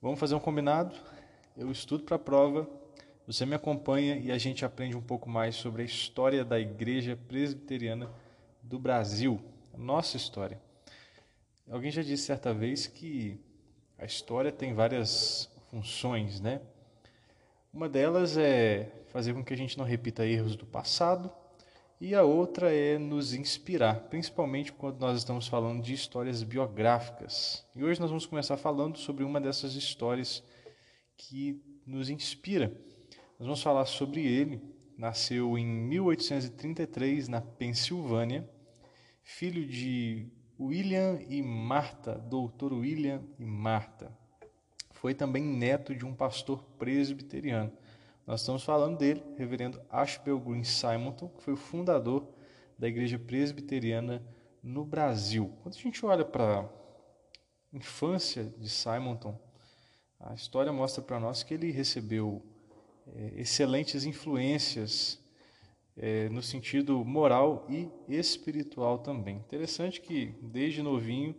Vamos fazer um combinado? Eu estudo para a prova, você me acompanha e a gente aprende um pouco mais sobre a história da Igreja Presbiteriana do Brasil, nossa história. Alguém já disse certa vez que a história tem várias funções, né? Uma delas é fazer com que a gente não repita erros do passado e a outra é nos inspirar, principalmente quando nós estamos falando de histórias biográficas. E hoje nós vamos começar falando sobre uma dessas histórias que nos inspira. Nós vamos falar sobre ele. Nasceu em 1833 na Pensilvânia, filho de William e Marta, doutor William e Marta. Foi também neto de um pastor presbiteriano. Nós estamos falando dele, reverendo Ashbel Green Simonton, que foi o fundador da igreja presbiteriana no Brasil. Quando a gente olha para a infância de Simonton, a história mostra para nós que ele recebeu é, excelentes influências é, no sentido moral e espiritual também. Interessante que desde novinho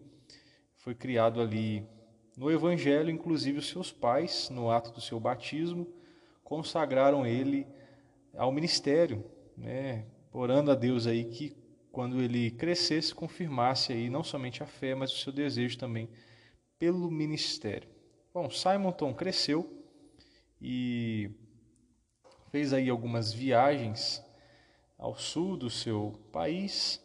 foi criado ali no Evangelho, inclusive os seus pais, no ato do seu batismo, consagraram ele ao ministério, né, orando a Deus aí que quando ele crescesse confirmasse aí não somente a fé, mas o seu desejo também pelo ministério. Bom, Simonton cresceu e fez aí algumas viagens ao sul do seu país,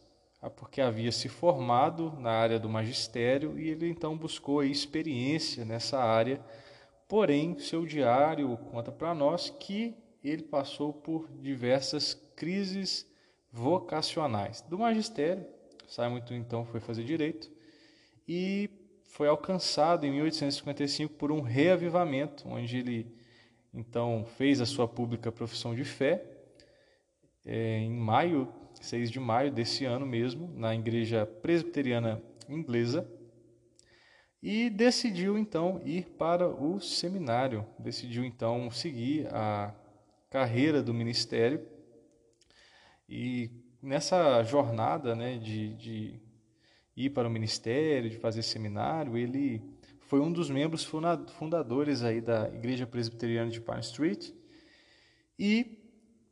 porque havia se formado na área do magistério e ele então buscou experiência nessa área Porém, seu diário conta para nós que ele passou por diversas crises vocacionais. Do magistério, Simon então foi fazer direito e foi alcançado em 1855 por um reavivamento, onde ele então fez a sua pública profissão de fé é, em maio, 6 de maio desse ano mesmo, na igreja presbiteriana inglesa, e decidiu então ir para o seminário, decidiu então seguir a carreira do ministério. E nessa jornada né, de, de ir para o ministério, de fazer seminário, ele foi um dos membros fundadores aí da Igreja Presbiteriana de Pine Street. E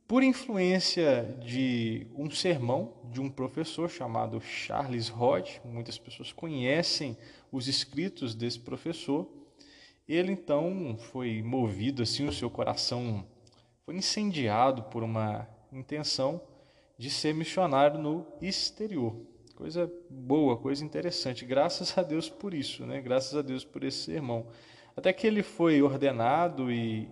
por influência de um sermão de um professor chamado Charles Hodge, muitas pessoas conhecem os escritos desse professor. Ele então foi movido assim, o seu coração foi incendiado por uma intenção de ser missionário no exterior. Coisa boa, coisa interessante. Graças a Deus por isso, né? Graças a Deus por esse sermão. Até que ele foi ordenado e,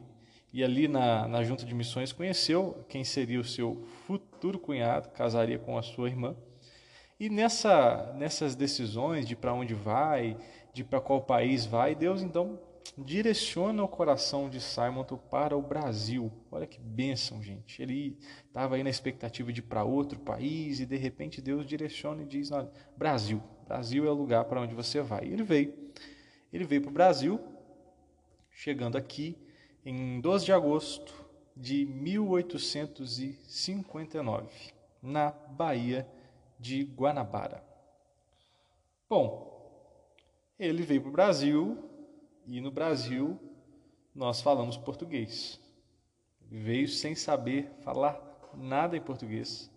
e ali na, na junta de missões conheceu quem seria o seu futuro cunhado, casaria com a sua irmã. E nessa, nessas decisões de para onde vai, de para qual país vai, Deus então direciona o coração de Simon para o Brasil. Olha que bênção, gente. Ele estava aí na expectativa de ir para outro país e de repente Deus direciona e diz: Brasil, Brasil é o lugar para onde você vai. E ele veio. Ele veio para o Brasil, chegando aqui em 12 de agosto de 1859, na Bahia de Guanabara. Bom, ele veio para o Brasil e no Brasil nós falamos português. Veio sem saber falar nada em português.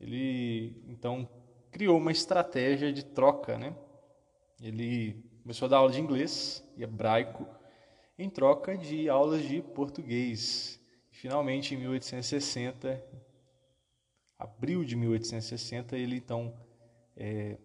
Ele então criou uma estratégia de troca, né? Ele começou a dar aula de inglês e hebraico em troca de aulas de português. Finalmente, em 1860, abril de 1860, ele então é,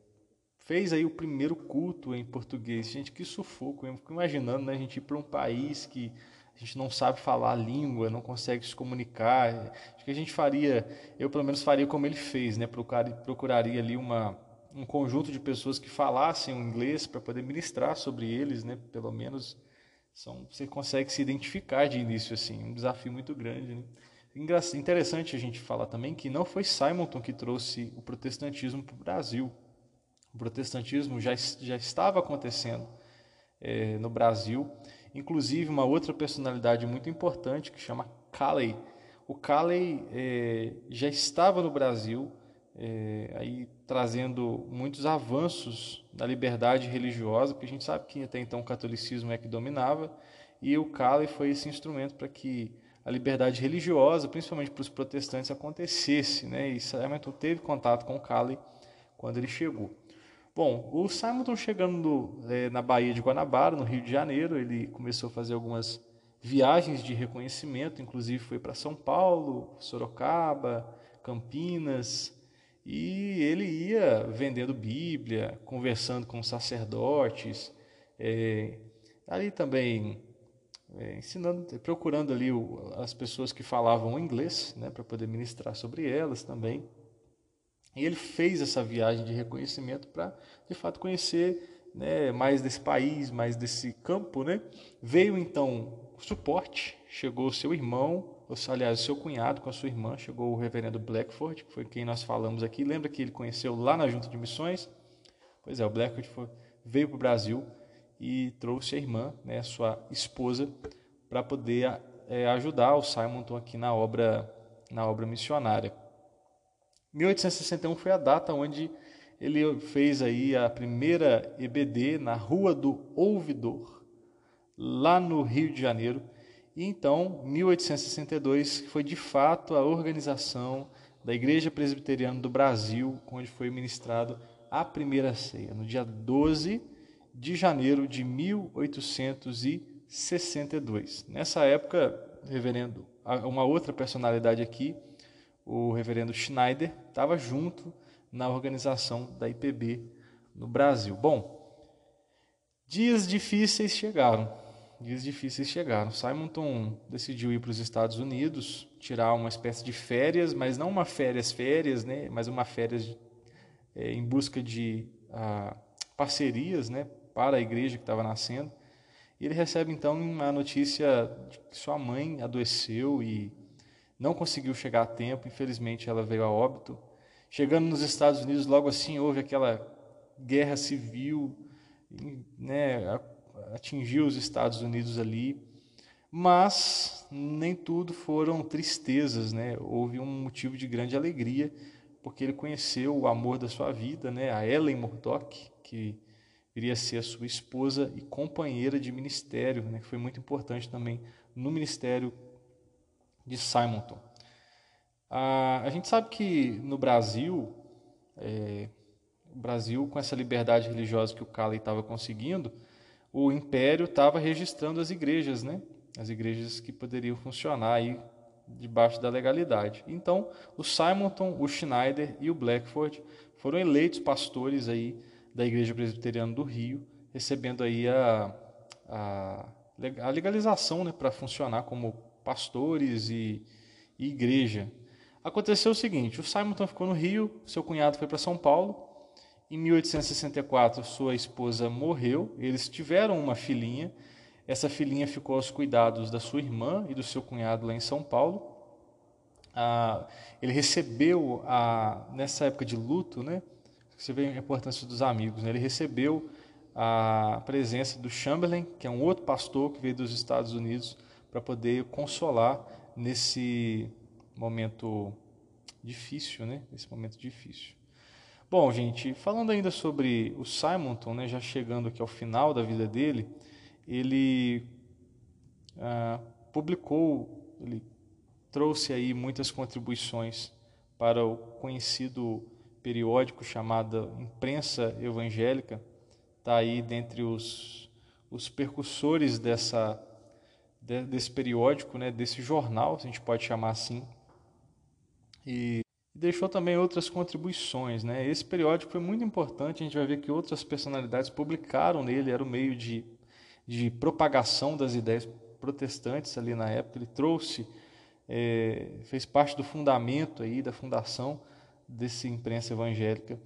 fez aí o primeiro culto em português. Gente, que sufoco! Eu fico imaginando né, a gente ir para um país que a gente não sabe falar a língua, não consegue se comunicar. Acho que a gente faria, eu pelo menos faria como ele fez, né? procuraria ali uma, um conjunto de pessoas que falassem o inglês para poder ministrar sobre eles, né? Pelo menos são, você consegue se identificar de início assim, um desafio muito grande. Né? Interessante a gente falar também que não foi Simonton que trouxe o protestantismo para o Brasil. O protestantismo já, já estava acontecendo é, no Brasil. Inclusive, uma outra personalidade muito importante que chama Calley. O Calley é, já estava no Brasil é, aí trazendo muitos avanços da liberdade religiosa, porque a gente sabe que até então o catolicismo é que dominava, e o Cali foi esse instrumento para que a liberdade religiosa, principalmente para os protestantes, acontecesse. Né? E Simonton teve contato com Cali quando ele chegou. Bom, o Simonton chegando é, na Baía de Guanabara, no Rio de Janeiro, ele começou a fazer algumas viagens de reconhecimento, inclusive foi para São Paulo, Sorocaba, Campinas, e ele ia vendendo Bíblia, conversando com sacerdotes, é, ali também é, ensinando, procurando ali o, as pessoas que falavam inglês, né, para poder ministrar sobre elas também. E ele fez essa viagem de reconhecimento para, de fato, conhecer né, mais desse país, mais desse campo. Né? Veio então suporte, chegou o seu irmão, aliás, o seu cunhado com a sua irmã, chegou o reverendo Blackford, que foi quem nós falamos aqui. Lembra que ele conheceu lá na Junta de Missões? Pois é, o Blackford foi, veio para o Brasil e trouxe a irmã, né, sua esposa, para poder é, ajudar o Simonton aqui na obra, na obra missionária. 1861 foi a data onde ele fez aí a primeira EBD na Rua do Ouvidor, lá no Rio de Janeiro, e então, 1862 foi de fato a organização da Igreja Presbiteriana do Brasil, onde foi ministrado a primeira ceia, no dia 12 de janeiro de 1862. Nessa época, reverendo, uma outra personalidade aqui, o reverendo Schneider, estava junto na organização da IPB no Brasil. Bom, dias difíceis chegaram dias difíceis chegaram. Simonton decidiu ir para os Estados Unidos, tirar uma espécie de férias, mas não uma férias férias, né, mas uma férias é, em busca de ah, parcerias, né, para a igreja que estava nascendo. Ele recebe então a notícia de que sua mãe adoeceu e não conseguiu chegar a tempo. Infelizmente, ela veio a óbito. Chegando nos Estados Unidos, logo assim houve aquela guerra civil, né, atingiu os Estados Unidos ali, mas nem tudo foram tristezas, né? Houve um motivo de grande alegria, porque ele conheceu o amor da sua vida, né? A Ellen Murdoch, que viria a ser a sua esposa e companheira de ministério, né? Que foi muito importante também no ministério de Simonton. Ah, a gente sabe que no Brasil, é, o Brasil com essa liberdade religiosa que o Cali estava conseguindo, o império estava registrando as igrejas, né? As igrejas que poderiam funcionar aí debaixo da legalidade. Então, o Simonton, o Schneider e o Blackford foram eleitos pastores aí da Igreja Presbiteriana do Rio, recebendo aí a, a, a legalização né, para funcionar como pastores e, e igreja. Aconteceu o seguinte: o Simonton ficou no Rio, seu cunhado foi para São Paulo, em 1864, sua esposa morreu, eles tiveram uma filhinha. Essa filhinha ficou aos cuidados da sua irmã e do seu cunhado lá em São Paulo. Ah, ele recebeu, a, nessa época de luto, né, você vê a importância dos amigos, né, ele recebeu a presença do Chamberlain, que é um outro pastor que veio dos Estados Unidos, para poder consolar nesse momento difícil, né, nesse momento difícil. Bom, gente, falando ainda sobre o Simonton, né, já chegando aqui ao final da vida dele, ele ah, publicou, ele trouxe aí muitas contribuições para o conhecido periódico chamado Imprensa Evangélica, está aí dentre os, os percussores dessa, desse periódico, né, desse jornal, se a gente pode chamar assim. E deixou também outras contribuições. Né? Esse periódico foi muito importante, a gente vai ver que outras personalidades publicaram nele, era o meio de, de propagação das ideias protestantes ali na época. Ele trouxe, é, fez parte do fundamento aí, da fundação dessa imprensa evangélica.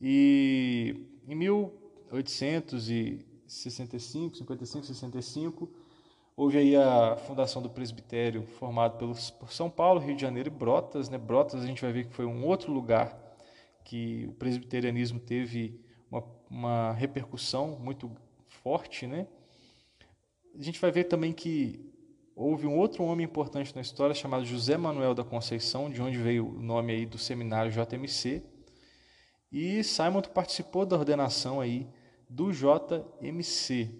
E em 1865, 55, 65, Houve aí a fundação do presbitério formado pelos, por São Paulo, Rio de Janeiro e Brotas. Né? Brotas a gente vai ver que foi um outro lugar que o presbiterianismo teve uma, uma repercussão muito forte. Né? A gente vai ver também que houve um outro homem importante na história chamado José Manuel da Conceição, de onde veio o nome aí do seminário JMC. E Simon participou da ordenação aí do JMC.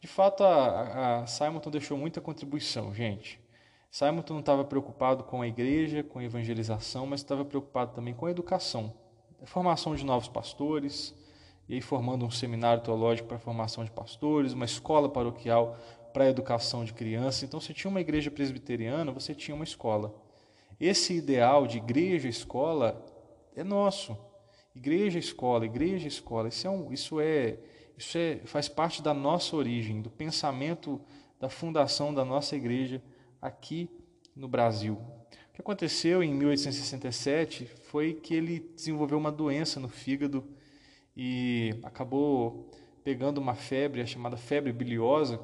De fato, a, a deixou muita contribuição, gente. Simonton estava preocupado com a igreja, com a evangelização, mas estava preocupado também com a educação, a formação de novos pastores, e aí formando um seminário teológico para a formação de pastores, uma escola paroquial para a educação de crianças. Então, você tinha uma igreja presbiteriana, você tinha uma escola. Esse ideal de igreja-escola é nosso. Igreja, escola, igreja, escola. Isso é, um, isso é, isso é, faz parte da nossa origem, do pensamento da fundação da nossa igreja aqui no Brasil. O que aconteceu em 1867 foi que ele desenvolveu uma doença no fígado e acabou pegando uma febre chamada febre biliosa.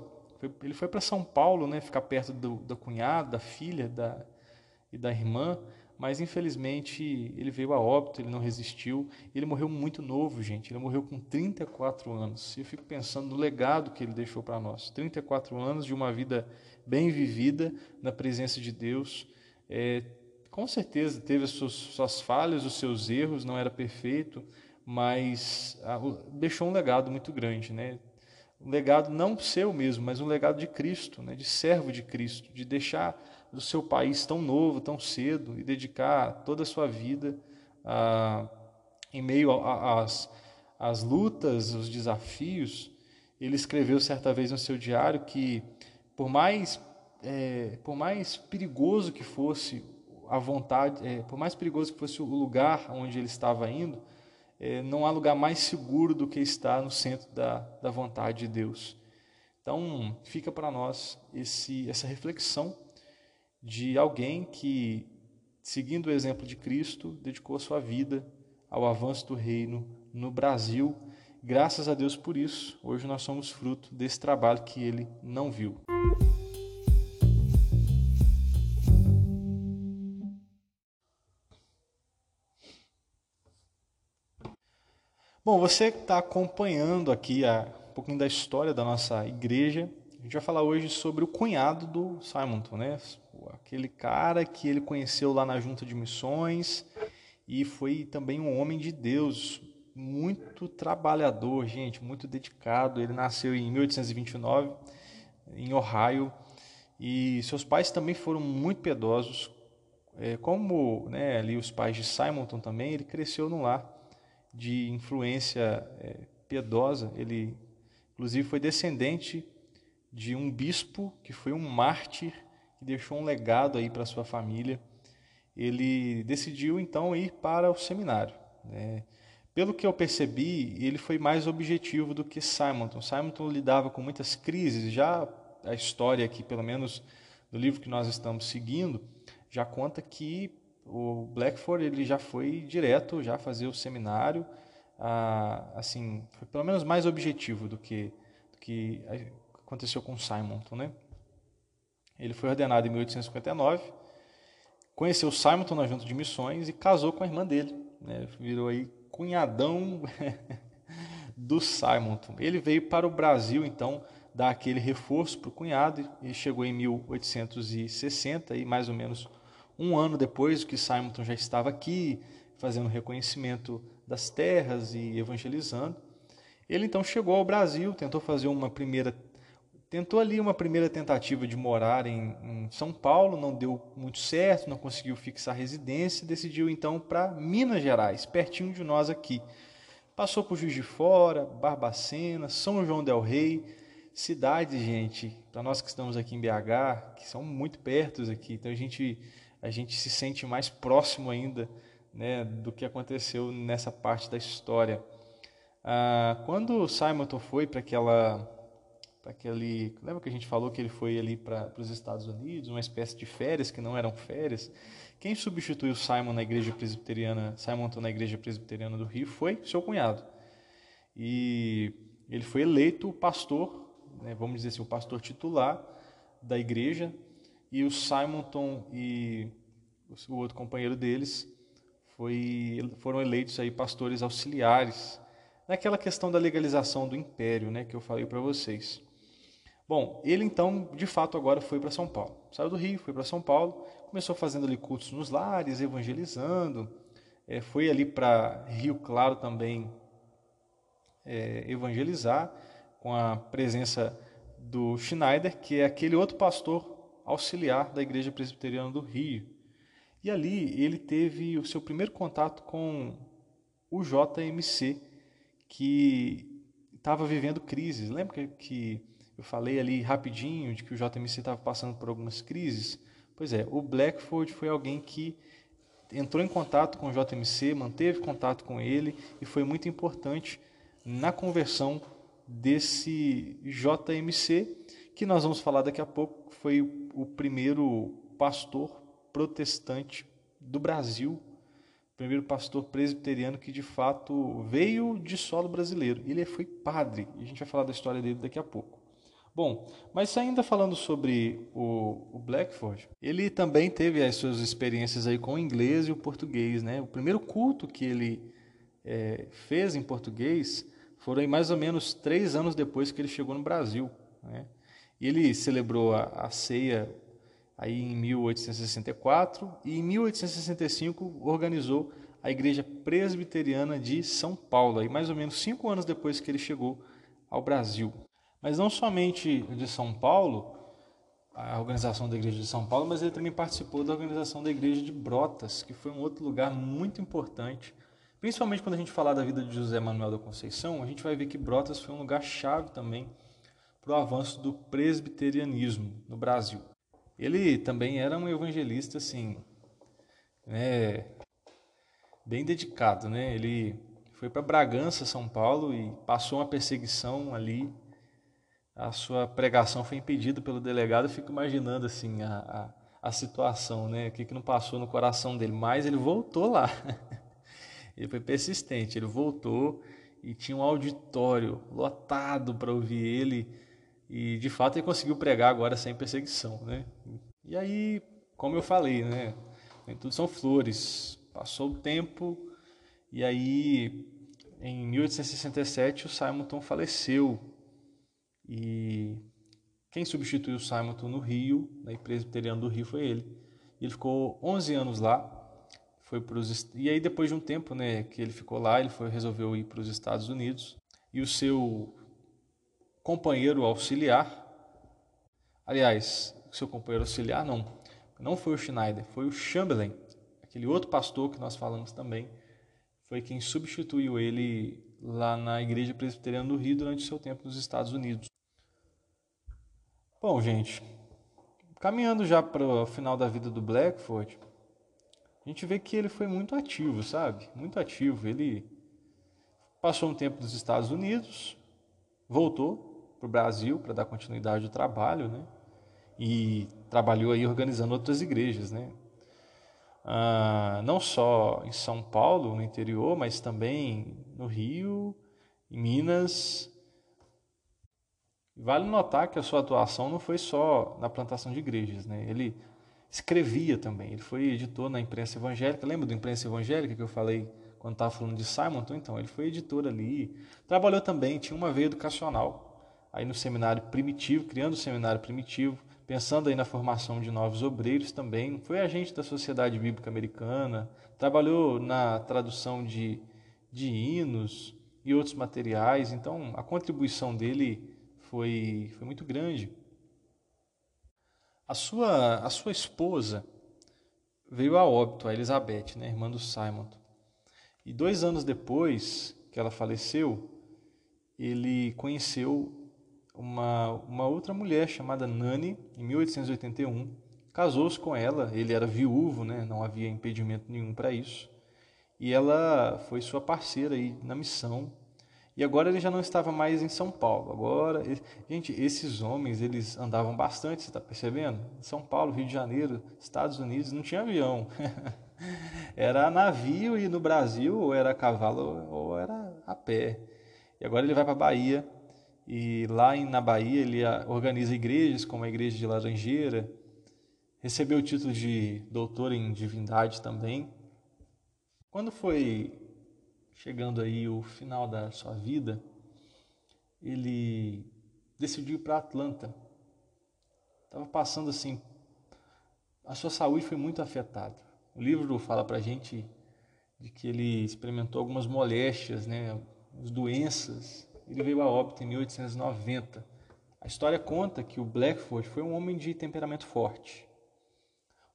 Ele foi para São Paulo, né, ficar perto do, da cunhada, da filha da, e da irmã, mas infelizmente ele veio a óbito, ele não resistiu. Ele morreu muito novo, gente. Ele morreu com 34 anos. E eu fico pensando no legado que ele deixou para nós. 34 anos de uma vida bem vivida na presença de Deus. É, com certeza teve as suas, suas falhas, os seus erros, não era perfeito, mas ah, deixou um legado muito grande, né? Um legado não seu mesmo, mas um legado de Cristo, né? de servo de Cristo, de deixar do seu país tão novo, tão cedo, e dedicar toda a sua vida ah, em meio às, às lutas, os desafios. Ele escreveu certa vez no seu diário que, por mais, é, por mais perigoso que fosse a vontade, é, por mais perigoso que fosse o lugar onde ele estava indo, é, não há lugar mais seguro do que estar no centro da, da vontade de Deus. Então, fica para nós esse, essa reflexão de alguém que, seguindo o exemplo de Cristo, dedicou sua vida ao avanço do reino no Brasil. Graças a Deus por isso, hoje nós somos fruto desse trabalho que ele não viu. Bom, você que está acompanhando aqui a, um pouquinho da história da nossa igreja, a gente vai falar hoje sobre o cunhado do Simonton, né? Aquele cara que ele conheceu lá na junta de missões e foi também um homem de Deus, muito trabalhador, gente, muito dedicado. Ele nasceu em 1829 em Ohio e seus pais também foram muito piedosos. É, como né, ali os pais de Simonton também, ele cresceu num lar de influência é, piedosa. Ele, inclusive, foi descendente de um bispo que foi um mártir que deixou um legado aí para sua família. Ele decidiu então ir para o seminário. Né? Pelo que eu percebi, ele foi mais objetivo do que Simonton. Simonton lidava com muitas crises. Já a história aqui, pelo menos no livro que nós estamos seguindo, já conta que o Blackford ele já foi direto já fazer o seminário, ah, assim, foi pelo menos mais objetivo do que, do que aconteceu com Simonton, né? Ele foi ordenado em 1859, conheceu Simonton na junta de missões e casou com a irmã dele, né? Virou aí cunhadão do Simonton. Ele veio para o Brasil, então, dar aquele reforço para o cunhado e chegou em 1860 e mais ou menos um ano depois que Simonton já estava aqui, fazendo reconhecimento das terras e evangelizando, ele então chegou ao Brasil, tentou fazer uma primeira tentou ali uma primeira tentativa de morar em, em, São Paulo, não deu muito certo, não conseguiu fixar residência, decidiu então para Minas Gerais, pertinho de nós aqui. Passou por Juiz de Fora, Barbacena, São João del Rei, cidades, gente, para nós que estamos aqui em BH, que são muito perto aqui, então a gente a gente se sente mais próximo ainda né, do que aconteceu nessa parte da história. Ah, quando Simonton foi para aquela, aquele, lembra que a gente falou que ele foi ali para os Estados Unidos, uma espécie de férias que não eram férias? Quem substituiu Simon na igreja presbiteriana, Simonton na igreja presbiteriana do Rio foi seu cunhado. E ele foi eleito pastor, né, vamos dizer assim, o pastor titular da igreja e o Simonton e o outro companheiro deles foi, foram eleitos aí pastores auxiliares naquela questão da legalização do império, né, que eu falei para vocês. Bom, ele então, de fato, agora foi para São Paulo. Saiu do Rio, foi para São Paulo, começou fazendo ali cultos nos lares, evangelizando. É, foi ali para Rio Claro também é, evangelizar, com a presença do Schneider, que é aquele outro pastor auxiliar da Igreja Presbiteriana do Rio. E ali ele teve o seu primeiro contato com o JMC, que estava vivendo crises. Lembra que eu falei ali rapidinho de que o JMC estava passando por algumas crises? Pois é, o Blackford foi alguém que entrou em contato com o JMC, manteve contato com ele e foi muito importante na conversão desse JMC, que nós vamos falar daqui a pouco, foi o primeiro pastor protestante do Brasil, primeiro pastor presbiteriano que de fato veio de solo brasileiro. Ele foi padre, e a gente vai falar da história dele daqui a pouco. Bom, mas ainda falando sobre o, o, Blackford, ele também teve as suas experiências aí com o inglês e o português, né? O primeiro culto que ele é, fez em português foram mais ou menos três anos depois que ele chegou no Brasil, né? E ele celebrou a, a ceia aí em 1864 e em 1865 organizou a Igreja Presbiteriana de São Paulo, aí mais ou menos cinco anos depois que ele chegou ao Brasil. Mas não somente de São Paulo, a organização da Igreja de São Paulo, mas ele também participou da organização da Igreja de Brotas, que foi um outro lugar muito importante. Principalmente quando a gente falar da vida de José Manuel da Conceição, a gente vai ver que Brotas foi um lugar chave também para o avanço do presbiterianismo no Brasil. Ele também era um evangelista assim, né, bem dedicado, né? Ele foi para Bragança, São Paulo e passou uma perseguição ali. A sua pregação foi impedida pelo delegado. Eu fico imaginando assim a, a, a situação, né? O que, que não passou no coração dele. Mas ele voltou lá. ele foi persistente. Ele voltou e tinha um auditório lotado para ouvir ele e de fato ele conseguiu pregar agora sem perseguição, né? E aí, como eu falei, né? Nem tudo são flores. Passou o tempo e aí em 1867 o Simonton faleceu. E quem substituiu o Simonton no Rio, na presbiteriana do Rio, foi ele. Ele ficou 11 anos lá. Foi pros, e aí depois de um tempo, né, que ele ficou lá, ele foi resolveu ir para os Estados Unidos. E o seu companheiro auxiliar. Aliás, seu companheiro auxiliar não, não foi o Schneider, foi o Chamberlain, aquele outro pastor que nós falamos também, foi quem substituiu ele lá na Igreja Presbiteriana do Rio durante seu tempo nos Estados Unidos. Bom, gente, caminhando já para o final da vida do Blackford, a gente vê que ele foi muito ativo, sabe? Muito ativo. Ele passou um tempo nos Estados Unidos, voltou, para o Brasil para dar continuidade ao trabalho, né? E trabalhou aí organizando outras igrejas, né? Ah, não só em São Paulo, no interior, mas também no Rio, em Minas. Vale notar que a sua atuação não foi só na plantação de igrejas, né? Ele escrevia também. Ele foi editor na imprensa evangélica. Lembra do imprensa evangélica que eu falei quando estava falando de Simon? Então, ele foi editor ali. Trabalhou também, tinha uma veia educacional aí no seminário primitivo, criando o seminário primitivo, pensando aí na formação de novos obreiros também. Foi agente da Sociedade Bíblica Americana, trabalhou na tradução de, de hinos e outros materiais, então a contribuição dele foi, foi muito grande. A sua, a sua esposa veio a óbito, a Elizabeth, né, irmã do Simon. E dois anos depois que ela faleceu, ele conheceu uma, uma outra mulher chamada Nani, em 1881. Casou-se com ela, ele era viúvo, né? não havia impedimento nenhum para isso. E ela foi sua parceira aí na missão. E agora ele já não estava mais em São Paulo. Agora, gente, esses homens, eles andavam bastante, você está percebendo? São Paulo, Rio de Janeiro, Estados Unidos, não tinha avião. era navio e no Brasil ou era cavalo ou era a pé. E agora ele vai para a Bahia e lá na Bahia ele organiza igrejas, como a igreja de Laranjeira, recebeu o título de doutor em divindade também. Quando foi chegando aí o final da sua vida, ele decidiu ir para Atlanta. Estava passando assim, a sua saúde foi muito afetada. O livro fala para gente de que ele experimentou algumas moléstias, né, as doenças. Ele veio a óbito em 1890. A história conta que o Blackford foi um homem de temperamento forte,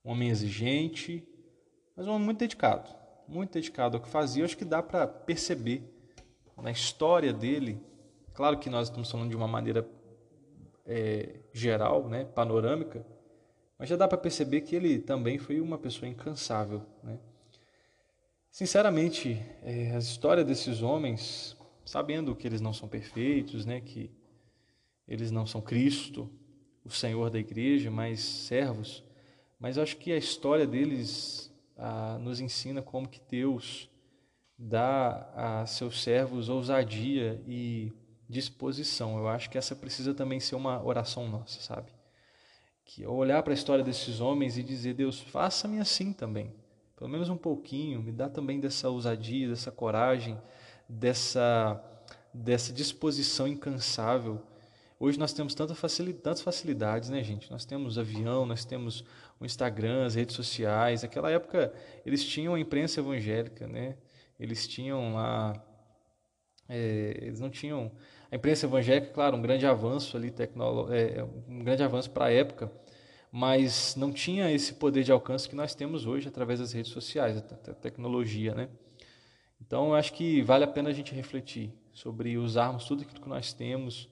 um homem exigente, mas um homem muito dedicado, muito dedicado ao que fazia. Eu acho que dá para perceber na história dele. Claro que nós estamos falando de uma maneira é, geral, né, panorâmica, mas já dá para perceber que ele também foi uma pessoa incansável, né? Sinceramente, é, a história desses homens, sabendo que eles não são perfeitos, né, que eles não são Cristo, o Senhor da igreja, mas servos, mas acho que a história deles ah, nos ensina como que Deus dá a seus servos ousadia e disposição. Eu acho que essa precisa também ser uma oração nossa, sabe? Que olhar para a história desses homens e dizer, Deus, faça-me assim também pelo menos um pouquinho, me dá também dessa ousadia, dessa coragem, dessa, dessa disposição incansável. Hoje nós temos tanta facilidade, tantas facilidades, né, gente? Nós temos avião, nós temos o Instagram, as redes sociais. Naquela época eles tinham a imprensa evangélica, né? Eles tinham lá, é, eles não tinham a imprensa evangélica, claro, um grande avanço ali tecnolo, é, um grande avanço para a época, mas não tinha esse poder de alcance que nós temos hoje através das redes sociais, da tecnologia, né? Então, eu acho que vale a pena a gente refletir sobre usarmos tudo aquilo que nós temos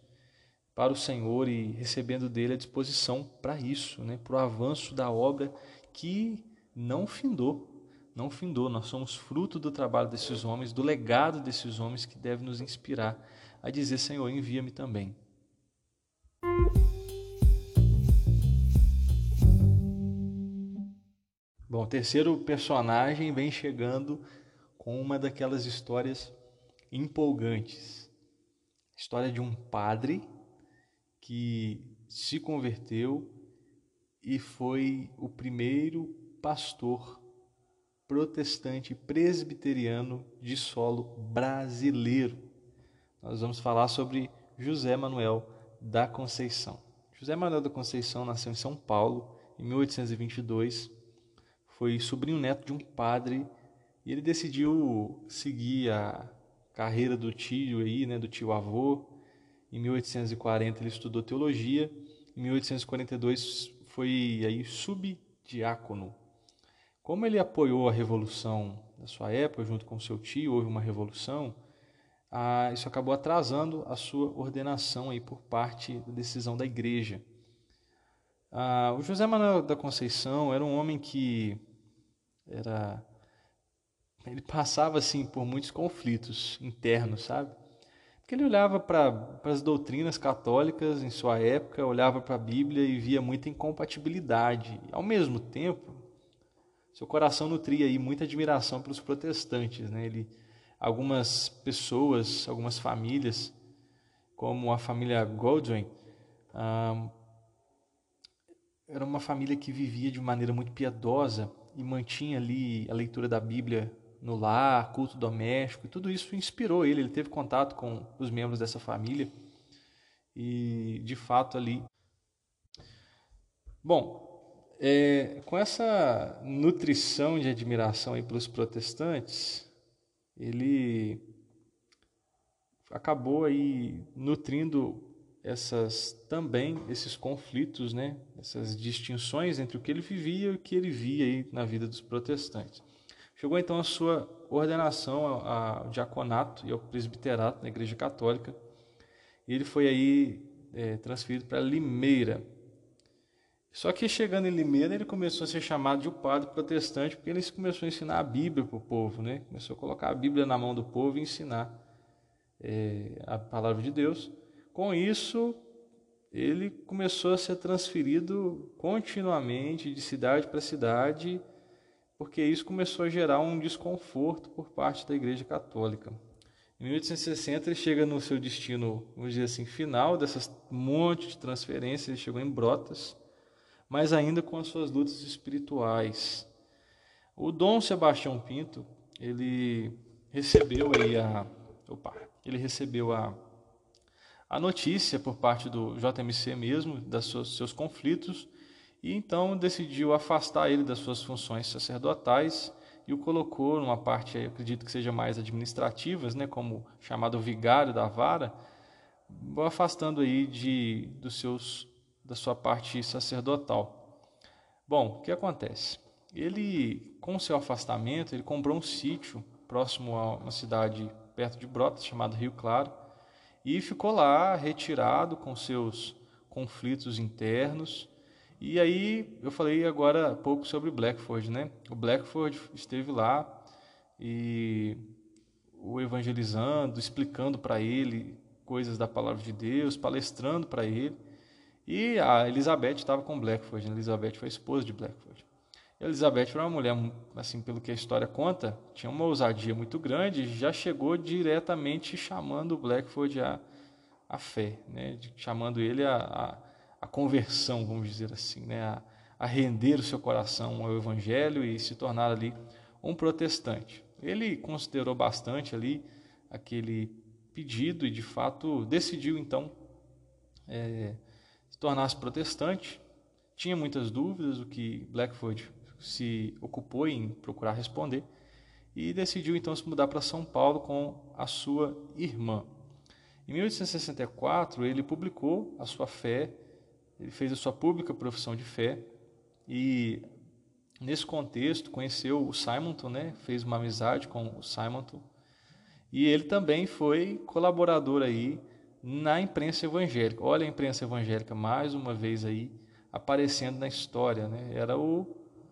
para o Senhor e recebendo dele a disposição para isso, né? para o avanço da obra que não findou, não findou. Nós somos fruto do trabalho desses homens, do legado desses homens que deve nos inspirar a dizer: Senhor, envia-me também. Bom, terceiro personagem vem chegando com uma daquelas histórias empolgantes. História de um padre que se converteu e foi o primeiro pastor protestante presbiteriano de solo brasileiro. Nós vamos falar sobre José Manuel da Conceição. José Manuel da Conceição nasceu em São Paulo em 1822 foi sobrinho neto de um padre e ele decidiu seguir a carreira do tio aí, né, do tio avô. Em 1840 ele estudou teologia, em 1842 foi aí subdiácono. Como ele apoiou a revolução da sua época junto com seu tio, houve uma revolução, ah, isso acabou atrasando a sua ordenação aí por parte da decisão da igreja. Ah, o José Manuel da Conceição era um homem que era ele passava assim por muitos conflitos internos, sabe? Porque ele olhava para as doutrinas católicas em sua época, olhava para a Bíblia e via muita incompatibilidade. Ao mesmo tempo, seu coração nutria aí muita admiração pelos protestantes, né? Ele algumas pessoas, algumas famílias, como a família Goldwyn, era uma família que vivia de maneira muito piedosa e mantinha ali a leitura da Bíblia no lar, culto doméstico, e tudo isso inspirou ele. Ele teve contato com os membros dessa família e, de fato, ali. Bom, é, com essa nutrição de admiração aí pelos protestantes, ele acabou aí nutrindo essas também esses conflitos, né, essas distinções entre o que ele vivia e o que ele via aí na vida dos protestantes. Chegou então a sua ordenação ao, diaconato e ao presbiterato na Igreja Católica. E ele foi aí é, transferido para Limeira. Só que chegando em Limeira, ele começou a ser chamado de um padre protestante, porque ele começou a ensinar a Bíblia para o povo, né? Começou a colocar a Bíblia na mão do povo e ensinar é, a palavra de Deus. Com isso, ele começou a ser transferido continuamente de cidade para cidade, porque isso começou a gerar um desconforto por parte da Igreja Católica. Em 1860 ele chega no seu destino, vamos dizer assim, final dessas monte de transferências, ele chegou em Brotas, mas ainda com as suas lutas espirituais. O Dom Sebastião Pinto, ele recebeu aí a, opa, ele recebeu a a notícia por parte do JMC mesmo, dos seus, seus conflitos, e então decidiu afastar ele das suas funções sacerdotais e o colocou numa parte, acredito que seja mais administrativas, né, como chamado vigário da vara, afastando aí de dos seus da sua parte sacerdotal. Bom, o que acontece? Ele, com seu afastamento, ele comprou um sítio próximo a uma cidade perto de Brotas, chamada Rio Claro, e ficou lá retirado com seus conflitos internos. E aí eu falei agora pouco sobre Blackford, né? O Blackford esteve lá e o evangelizando, explicando para ele coisas da palavra de Deus, palestrando para ele. E a Elizabeth estava com Blackford, né? Elizabeth foi a esposa de Blackford. Elizabeth era uma mulher, assim, pelo que a história conta, tinha uma ousadia muito grande, já chegou diretamente chamando Blackford a, a fé, né? chamando ele a, a, a, conversão, vamos dizer assim, né? a, a render o seu coração ao Evangelho e se tornar ali um protestante. Ele considerou bastante ali aquele pedido e, de fato, decidiu então é, se tornar-se protestante. Tinha muitas dúvidas, o que Blackford se ocupou em procurar responder e decidiu então se mudar para São Paulo com a sua irmã. Em 1864, ele publicou a sua fé, ele fez a sua pública profissão de fé e nesse contexto conheceu o Simonton, né? fez uma amizade com o Simonton e ele também foi colaborador aí na imprensa evangélica. Olha a imprensa evangélica mais uma vez aí aparecendo na história, né? Era o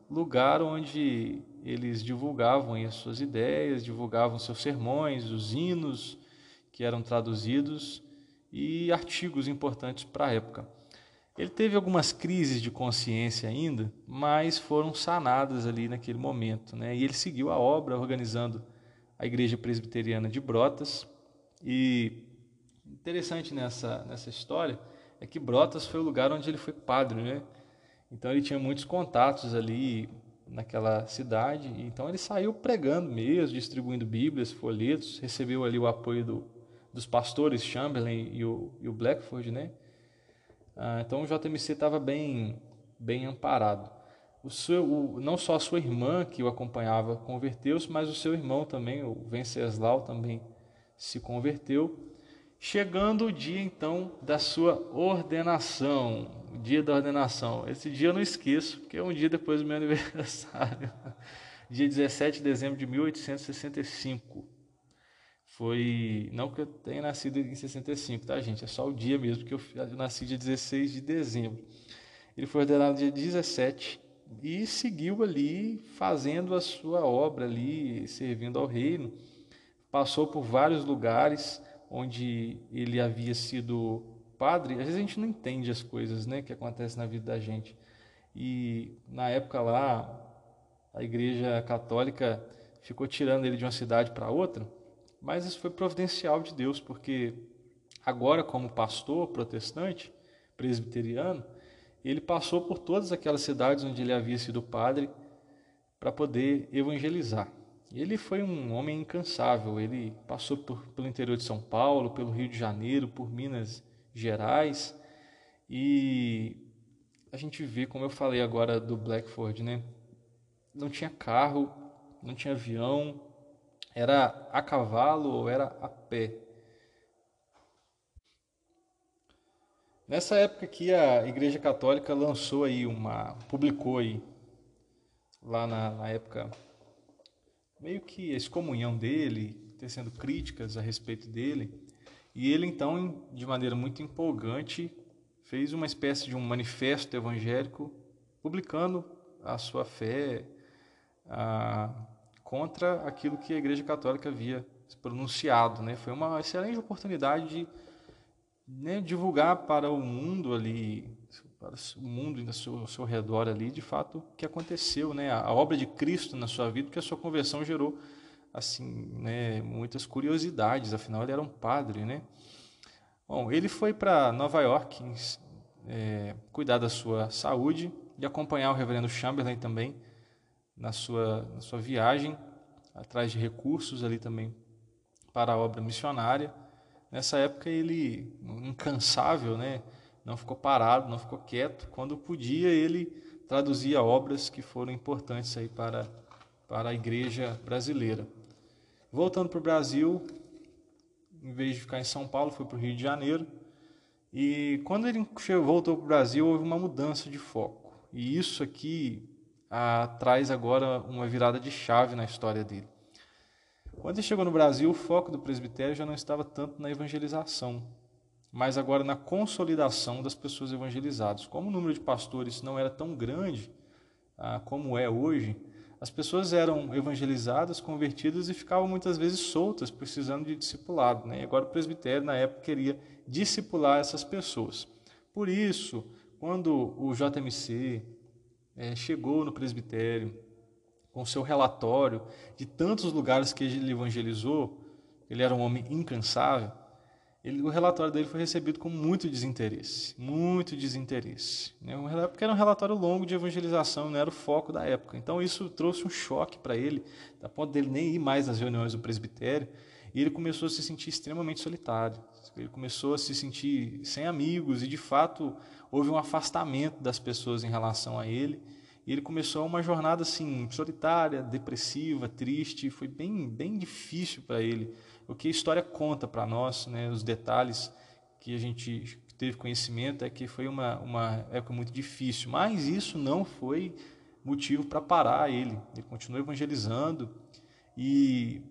lugar onde eles divulgavam as suas ideias, divulgavam seus sermões, os hinos que eram traduzidos e artigos importantes para a época. Ele teve algumas crises de consciência ainda, mas foram sanadas ali naquele momento. Né? E ele seguiu a obra organizando a Igreja Presbiteriana de Brotas. E interessante nessa, nessa história é que Brotas foi o lugar onde ele foi padre. Né? Então ele tinha muitos contatos ali naquela cidade. Então ele saiu pregando mesmo, distribuindo Bíblias, folhetos, recebeu ali o apoio do, dos pastores Chamberlain e o, e o Blackford, né? Ah, então o JMC estava bem, bem amparado. O seu, o, não só a sua irmã que o acompanhava converteu-se, mas o seu irmão também, o Venceslau, também se converteu. Chegando o dia então da sua ordenação, o dia da ordenação. Esse dia eu não esqueço, porque é um dia depois do meu aniversário, dia 17 de dezembro de 1865. Foi, não que eu tenha nascido em 65, tá, gente? É só o dia mesmo, que eu nasci dia 16 de dezembro. Ele foi ordenado dia 17 e seguiu ali fazendo a sua obra ali, servindo ao reino. Passou por vários lugares onde ele havia sido padre, às vezes a gente não entende as coisas né, que acontecem na vida da gente. E na época lá, a igreja católica ficou tirando ele de uma cidade para outra, mas isso foi providencial de Deus, porque agora, como pastor protestante, presbiteriano, ele passou por todas aquelas cidades onde ele havia sido padre para poder evangelizar. Ele foi um homem incansável. Ele passou por, pelo interior de São Paulo, pelo Rio de Janeiro, por Minas Gerais. E a gente vê, como eu falei agora do Blackford, né? Não tinha carro, não tinha avião, era a cavalo ou era a pé. Nessa época que a Igreja Católica lançou aí uma, publicou aí lá na, na época meio que a excomunhão dele, tecendo críticas a respeito dele. E ele então, de maneira muito empolgante, fez uma espécie de um manifesto evangélico publicando a sua fé a, contra aquilo que a Igreja Católica havia pronunciado. Né? Foi uma excelente oportunidade de né, divulgar para o mundo ali para o mundo ao seu, ao seu redor ali, de fato, o que aconteceu, né? A, obra de Cristo na sua vida, porque a sua conversão gerou assim, né, muitas curiosidades, afinal ele era um padre, né? Bom, ele foi para Nova York é, cuidar da sua saúde e acompanhar o reverendo Chamberlain também na sua, na sua viagem, atrás de recursos ali também para a obra missionária. Nessa época ele, incansável, né, não ficou parado, não ficou quieto. Quando podia, ele traduzia obras que foram importantes aí para, para a igreja brasileira. Voltando para o Brasil, em vez de ficar em São Paulo, foi para o Rio de Janeiro. E quando ele voltou para o Brasil, houve uma mudança de foco. E isso aqui ah, traz agora uma virada de chave na história dele. Quando ele chegou no Brasil, o foco do presbitério já não estava tanto na evangelização, mas agora na consolidação das pessoas evangelizadas. Como o número de pastores não era tão grande ah, como é hoje, as pessoas eram evangelizadas, convertidas e ficavam muitas vezes soltas, precisando de discipulado. Né? E agora o presbitério, na época, queria discipular essas pessoas. Por isso, quando o JMC é, chegou no presbitério, com seu relatório de tantos lugares que ele evangelizou, ele era um homem incansável, ele, o relatório dele foi recebido com muito desinteresse, muito desinteresse. Né? Porque era um relatório longo de evangelização, não era o foco da época. Então isso trouxe um choque para ele, a ponto dele nem ir mais nas reuniões do presbitério, e ele começou a se sentir extremamente solitário. Ele começou a se sentir sem amigos, e de fato houve um afastamento das pessoas em relação a ele. E ele começou uma jornada assim solitária, depressiva, triste, foi bem bem difícil para ele. O que a história conta para nós, né, os detalhes que a gente teve conhecimento é que foi uma uma época muito difícil, mas isso não foi motivo para parar ele. Ele continuou evangelizando e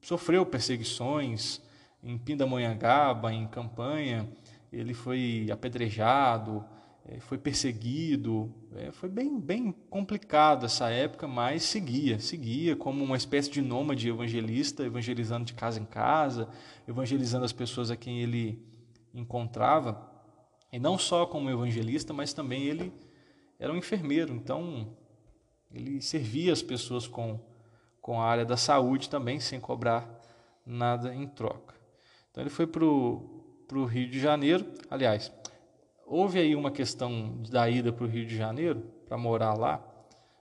sofreu perseguições em Pindamonhangaba, em campanha, ele foi apedrejado, é, foi perseguido, é, foi bem, bem complicado essa época, mas seguia, seguia como uma espécie de nômade evangelista, evangelizando de casa em casa, evangelizando as pessoas a quem ele encontrava, e não só como evangelista, mas também ele era um enfermeiro, então ele servia as pessoas com, com a área da saúde também, sem cobrar nada em troca. Então ele foi para o Rio de Janeiro, aliás, houve aí uma questão da ida para o Rio de Janeiro, para morar lá.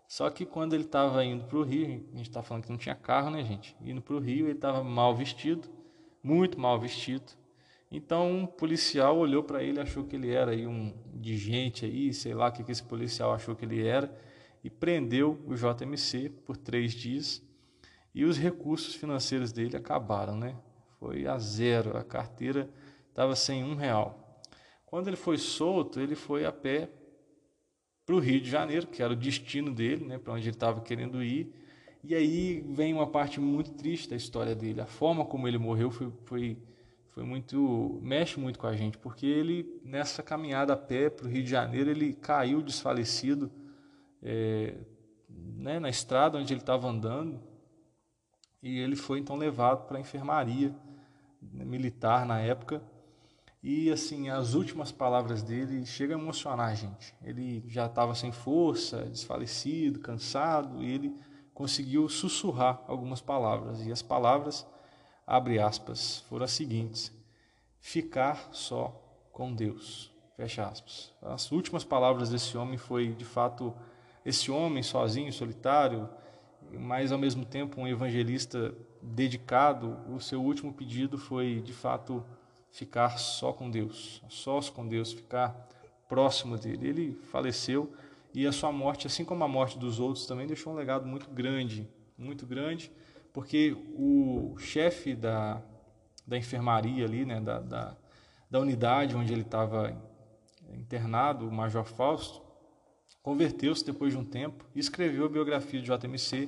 Só que quando ele estava indo para o Rio, a gente está falando que não tinha carro, né, gente? Indo para o Rio, ele estava mal vestido, muito mal vestido. Então um policial olhou para ele, achou que ele era aí um indigente aí, sei lá o que, que esse policial achou que ele era, e prendeu o JMC por três dias. E os recursos financeiros dele acabaram, né? Foi a zero, a carteira estava sem um real. Quando ele foi solto, ele foi a pé para o Rio de Janeiro, que era o destino dele, né, para onde ele estava querendo ir. E aí vem uma parte muito triste da história dele. A forma como ele morreu foi, foi, foi muito mexe muito com a gente, porque ele nessa caminhada a pé para o Rio de Janeiro ele caiu desfalecido é, né, na estrada onde ele estava andando e ele foi então levado para a enfermaria militar na época e assim, as últimas palavras dele chegam a emocionar a gente. Ele já estava sem força, desfalecido, cansado, e ele conseguiu sussurrar algumas palavras. E as palavras, abre aspas, foram as seguintes: ficar só com Deus. Fecha aspas. As últimas palavras desse homem foi, de fato, esse homem sozinho, solitário, mas ao mesmo tempo um evangelista dedicado. O seu último pedido foi, de fato, ficar só com Deus, sós com Deus, ficar próximo dele. Ele faleceu e a sua morte, assim como a morte dos outros, também deixou um legado muito grande, muito grande, porque o chefe da, da enfermaria ali, né, da, da, da unidade onde ele estava internado, o Major Fausto, converteu-se depois de um tempo e escreveu a biografia de JMC,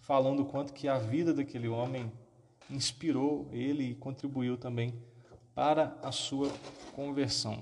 falando o quanto que a vida daquele homem inspirou ele e contribuiu também para a sua conversão.